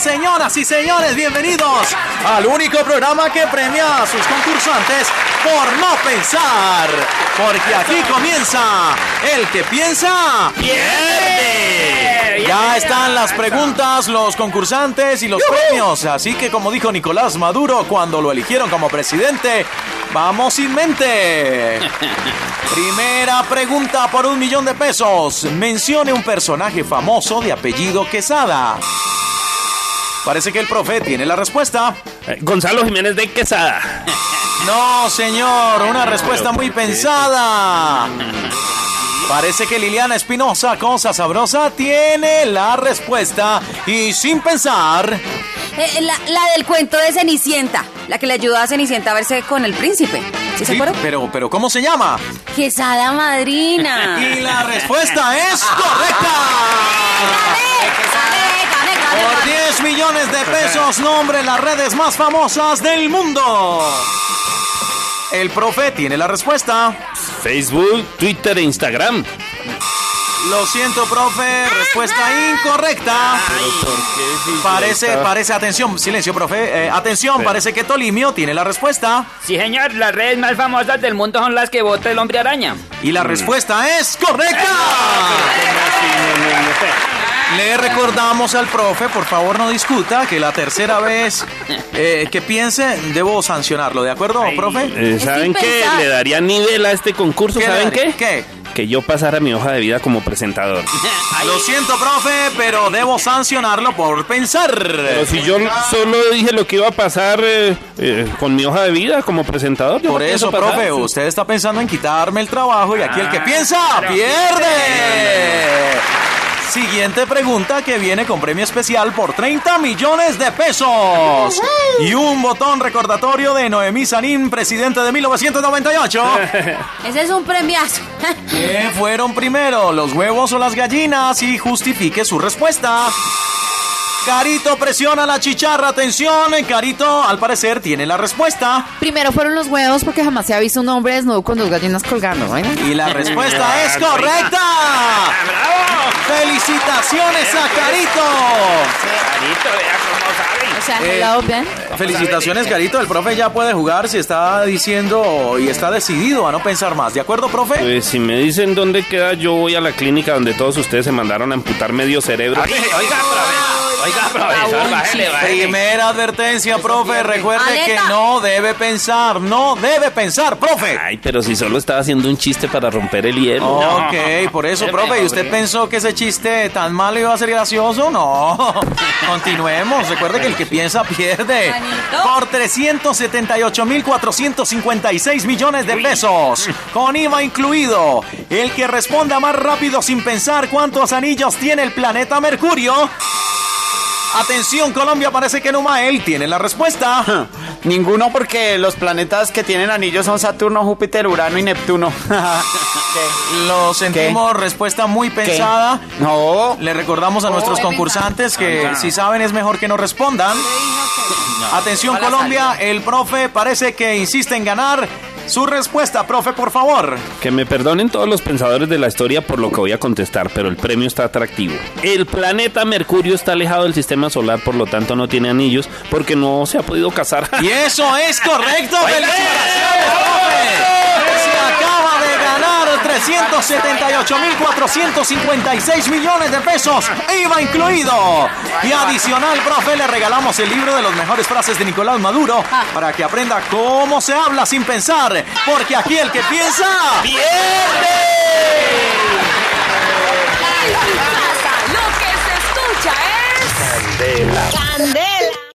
Señoras y señores, bienvenidos al único programa que premia a sus concursantes por no pensar. Porque aquí comienza el que piensa pierde. Ya están las preguntas, los concursantes y los premios. Así que como dijo Nicolás Maduro cuando lo eligieron como presidente, vamos sin mente. Primera pregunta por un millón de pesos. Mencione un personaje famoso de apellido Quesada. Parece que el profe tiene la respuesta. Eh, Gonzalo Jiménez de Quesada. No, señor, una respuesta muy pensada. Parece que Liliana Espinosa, cosa sabrosa, tiene la respuesta y sin pensar. Eh, la, la del cuento de Cenicienta, la que le ayudó a Cenicienta a verse con el príncipe. ¿Sí se Sí, acuerdan? pero, pero ¿cómo se llama? Quesada madrina. Y la respuesta es correcta. 10 millones de pesos, nombre las redes más famosas del mundo. El profe tiene la respuesta. Facebook, Twitter e Instagram. Lo siento, profe, respuesta incorrecta. Parece, parece, atención, silencio, profe. Eh, atención, parece que Tolimio tiene la respuesta. Sí, señor, las redes más famosas del mundo son las que vota el hombre araña. Y la respuesta es correcta. Le recordamos al profe, por favor no discuta, que la tercera vez eh, que piense debo sancionarlo, ¿de acuerdo, profe? Eh, ¿Saben qué? Le daría nivel a este concurso. ¿Qué ¿Saben qué? ¿Qué? Que yo pasara mi hoja de vida como presentador. Lo siento, profe, pero debo sancionarlo por pensar. Pero si yo solo dije lo que iba a pasar eh, eh, con mi hoja de vida como presentador. yo Por eso, pasar. profe, usted está pensando en quitarme el trabajo y aquí el que piensa pierde. Siguiente pregunta que viene con premio especial por 30 millones de pesos. Y un botón recordatorio de Noemí Sanín, presidente de 1998. Ese es un premiazo. ¿Qué fueron primero, los huevos o las gallinas? Y justifique su respuesta. Carito presiona la chicharra, atención. Carito, al parecer, tiene la respuesta. Primero fueron los huevos porque jamás se ha visto un hombre desnudo con dos gallinas colgando, ¿no? Y la respuesta es correcta. ¡Felicitaciones a Carito! Carito, vea cómo sabe. O sea, Eh, hello, Ben. Felicitaciones, Carito. El profe ya puede jugar si está diciendo y está decidido a no pensar más. ¿De acuerdo, profe? Pues si me dicen dónde queda, yo voy a la clínica donde todos ustedes se mandaron a amputar medio cerebro. Oiga, profesor, oiga, profesor. Primera advertencia, profe. Recuerde Aleta. que no debe pensar. No debe pensar, profe. Ay, pero si solo estaba haciendo un chiste para romper el hielo. Ok, por eso, profe. ¿Y usted pensó que ese chiste tan malo iba a ser gracioso? No. Continuemos. Recuerde que el que piensa pierde. Por 378.456 millones de pesos. Con IVA incluido. El que responda más rápido sin pensar cuántos anillos tiene el planeta Mercurio. Atención, Colombia, parece que Numael tiene la respuesta. Ninguno porque los planetas que tienen anillos son Saturno, Júpiter, Urano y Neptuno. ¿Qué? Lo sentimos, respuesta muy ¿Qué? pensada. No. Le recordamos a nuestros concursantes que si saben es mejor que no respondan. Atención Colombia, el profe parece que insiste en ganar. Su respuesta, profe, por favor. Que me perdonen todos los pensadores de la historia por lo que voy a contestar, pero el premio está atractivo. El planeta Mercurio está alejado del sistema solar, por lo tanto no tiene anillos, porque no se ha podido casar. Y eso es correcto. ¡Felicitaciones, profe! Se acaba de ganar 378.456 millones de pesos, IVA incluido. Y adicional, profe, le regalamos el libro de las mejores frases de Nicolás Maduro para que aprenda cómo se habla sin pensar. Porque aquí el que piensa pierde.